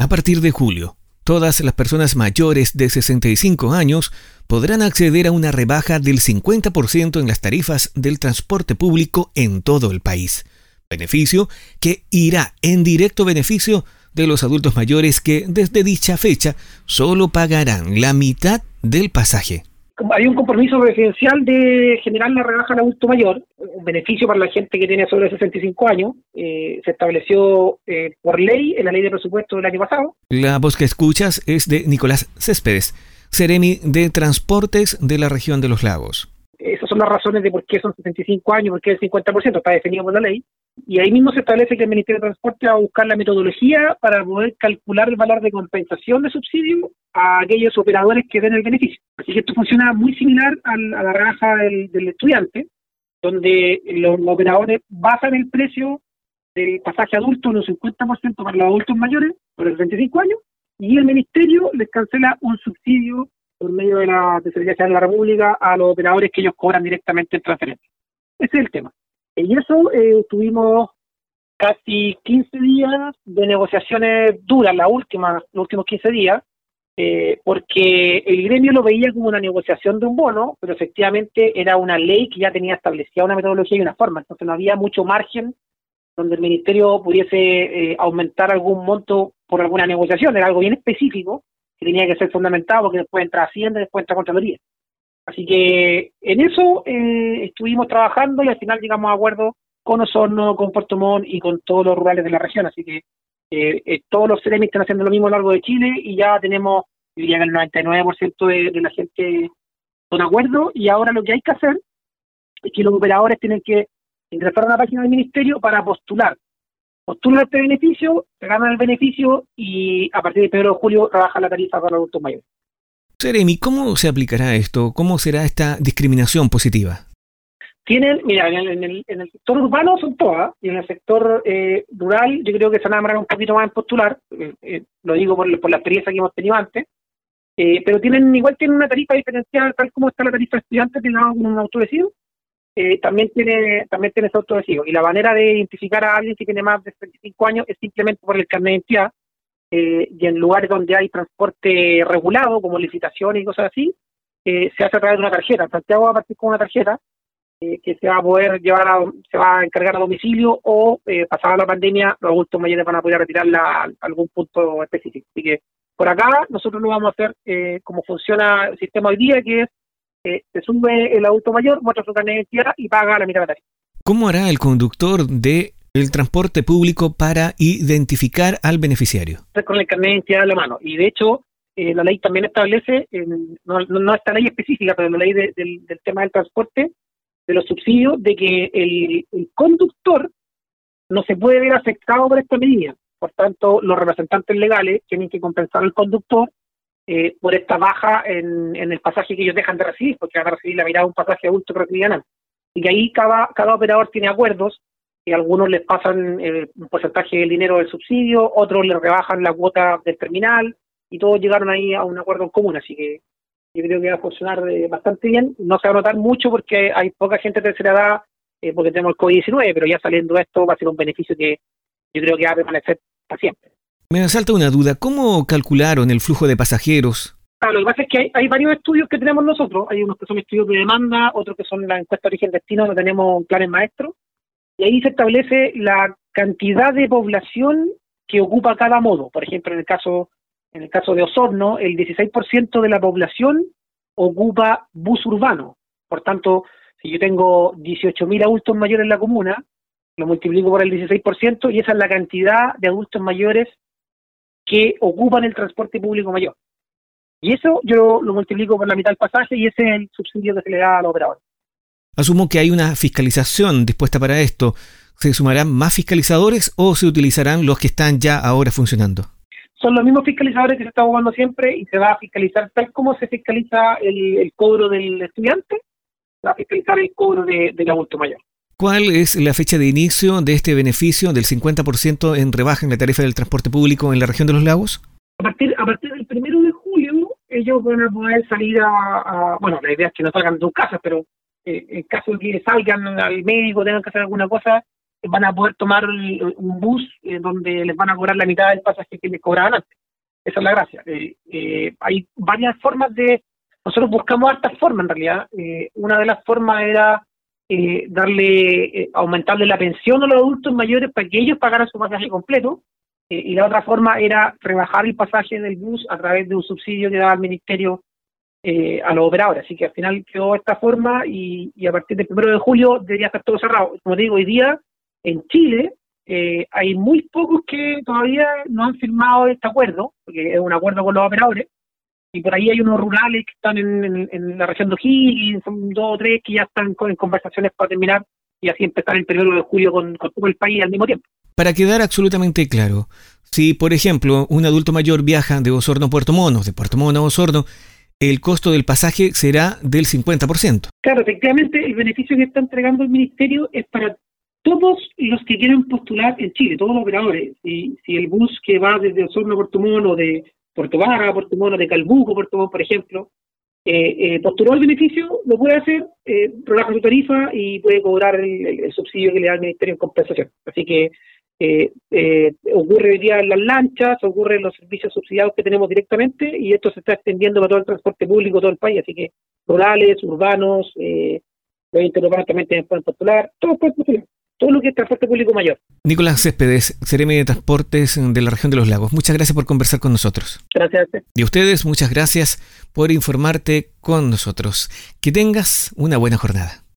A partir de julio, todas las personas mayores de 65 años podrán acceder a una rebaja del 50% en las tarifas del transporte público en todo el país. Beneficio que irá en directo beneficio de los adultos mayores que desde dicha fecha solo pagarán la mitad del pasaje hay un compromiso presidencial de generar la rebaja al adulto mayor, un beneficio para la gente que tiene sobre 65 años. Eh, se estableció eh, por ley en la ley de presupuesto del año pasado. La voz que escuchas es de Nicolás Céspedes, Ceremi de Transportes de la región de los lagos. Esas son las razones de por qué son 65 años, por qué el 50%, está definido por la ley. Y ahí mismo se establece que el Ministerio de Transporte va a buscar la metodología para poder calcular el valor de compensación de subsidio a aquellos operadores que den el beneficio. Así que esto funciona muy similar a la rebaja del, estudiante, donde los, operadores basan el precio del pasaje adulto en un 50% para los adultos mayores, por los 25 años, y el Ministerio les cancela un subsidio por medio de la Tesorería de la República a los operadores que ellos cobran directamente en transferencia. Ese es el tema. Y eso eh, tuvimos casi 15 días de negociaciones duras, la última, los últimos 15 días, eh, porque el gremio lo veía como una negociación de un bono, pero efectivamente era una ley que ya tenía establecida una metodología y una forma, entonces no había mucho margen donde el ministerio pudiese eh, aumentar algún monto por alguna negociación, era algo bien específico que tenía que ser fundamentado porque después entra Hacienda y después entra Contraloría. Así que en eso eh, estuvimos trabajando y al final llegamos a acuerdo con Osorno, con Puerto Montt y con todos los rurales de la región. Así que eh, eh, todos los CEREMI están haciendo lo mismo a lo largo de Chile y ya tenemos, diría que el 99% de, de la gente con acuerdo y ahora lo que hay que hacer es que los operadores tienen que ingresar a la página del ministerio para postular. Postulan este beneficio, se ganan el beneficio y a partir del 1 de julio trabaja la tarifa para los adultos mayores. Seremi, ¿cómo se aplicará esto? ¿Cómo será esta discriminación positiva? Tienen, mira, en el, sector urbano son todas, y en el sector eh, rural yo creo que se van a demorar un poquito más en postular, eh, eh, lo digo por, la experiencia que hemos tenido antes, pero tienen igual tienen una tarifa diferencial, tal como está la tarifa de estudiantes, tienen un autovecido, también tiene también tiene ese autovecido. Y la manera de identificar a alguien que tiene más de 35 años es simplemente por el carnet de identidad, eh, y en lugares donde hay transporte regulado, como licitaciones y cosas así, eh, se hace a través de una tarjeta. Santiago va a partir con una tarjeta eh, que se va a poder llevar a, se va a encargar a domicilio o pasada la pandemia los adultos mayores van a poder retirarla a, algún punto específico. Así que por acá nosotros lo vamos a hacer como funciona el sistema hoy día, que es se sube el adulto mayor, muestra su carnet de identidad y paga la mitad de la tarifa. ¿Cómo hará el conductor de el transporte público para identificar al beneficiario. Con el carnet de identidad en la mano. Y de hecho, eh, la ley también establece, no, no, esta ley específica, pero la ley del, tema del transporte, de los subsidios, de que el, conductor no se puede ver afectado por esta medida. Por tanto, los representantes legales tienen que compensar al conductor eh, por esta baja en, el pasaje que ellos dejan de recibir, porque van a recibir la mirada de un pasaje adulto cotidiano. Y que ahí cada, operador tiene acuerdos algunos les pasan eh, un porcentaje del dinero del subsidio, otros les rebajan la cuota del terminal y todos llegaron ahí a un acuerdo en común, así que yo creo que va a funcionar eh, bastante bien. No se va a notar mucho porque hay poca gente de tercera edad eh, porque tenemos el COVID-19, pero ya saliendo esto va a ser un beneficio que yo creo que va a permanecer para siempre. Me salta una duda, ¿cómo calcularon el flujo de pasajeros? Ah, lo que pasa es que hay, varios estudios que tenemos nosotros, hay unos que son estudios de demanda, otros que son la encuesta de origen destino, no tenemos planes maestros, y ahí se establece la cantidad de población que ocupa cada modo. Por ejemplo, en el caso en el caso de Osorno, el 16% de la población ocupa bus urbano. Por tanto, si yo tengo 18.000 adultos mayores en la comuna, lo multiplico por el 16% y esa es la cantidad de adultos mayores que ocupan el transporte público mayor. Y eso yo lo multiplico por la mitad del pasaje y ese es el subsidio que se le da al operador. Asumo que hay una fiscalización dispuesta para esto. ¿Se sumarán más fiscalizadores o se utilizarán los que están ya ahora funcionando? Son los mismos fiscalizadores que se está jugando siempre y se va a fiscalizar tal como se fiscaliza el, cobro del estudiante, se va a fiscalizar el cobro de, del adulto mayor. ¿Cuál es la fecha de inicio de este beneficio del 50% en rebaja en la tarifa del transporte público en la región de los lagos? A partir, a partir del primero de julio, ellos van a poder salir a, Bueno, la idea es que no salgan de sus casas, pero eh, en caso de que salgan al médico, tengan que hacer alguna cosa, van a poder tomar un bus donde les van a cobrar la mitad del pasaje que les cobraban antes. Esa es la gracia. hay varias formas de... Nosotros buscamos estas formas en realidad. una de las formas era darle, aumentarle la pensión a los adultos mayores para que ellos pagaran su pasaje completo eh, y la otra forma era rebajar el pasaje del bus a través de un subsidio que daba el ministerio eh, a los operadores. Así que al final quedó esta forma y, a partir del primero de julio debería estar todo cerrado. Como digo, hoy día en Chile eh, hay muy pocos que todavía no han firmado este acuerdo, porque es un acuerdo con los operadores, y por ahí hay unos rurales que están en, la región de O'Higgins, son dos o tres que ya están en conversaciones para terminar y así empezar el primero de julio con todo el país al mismo tiempo. Para quedar absolutamente claro, si por ejemplo un adulto mayor viaja de Osorno a Puerto Montt, de Puerto Montt a Osorno, el costo del pasaje será del 50%. Claro, efectivamente el beneficio que está entregando el Ministerio es para todos los que quieran postular en Chile, todos los operadores. Si, si el bus que va desde Osorno a Puerto Montt o de Puerto Vara a Puerto Montt o de Calbuco Puerto Montt, por ejemplo, eh, eh, el beneficio, lo puede hacer, eh, su tarifa y puede cobrar el, subsidio que le da el Ministerio en compensación. Así que eh, eh, ocurre hoy día en las lanchas, ocurre en los servicios subsidiados que tenemos directamente y esto se está extendiendo para todo el transporte público, todo el país, así que rurales, urbanos, eh, los interurbanos también pueden postular, todo todo lo que es transporte público mayor. Nicolás Céspedes, Ceremi de Transportes de la región de los lagos, muchas gracias por conversar con nosotros. Gracias. Y a ustedes, muchas gracias por informarte con nosotros. Que tengas una buena jornada.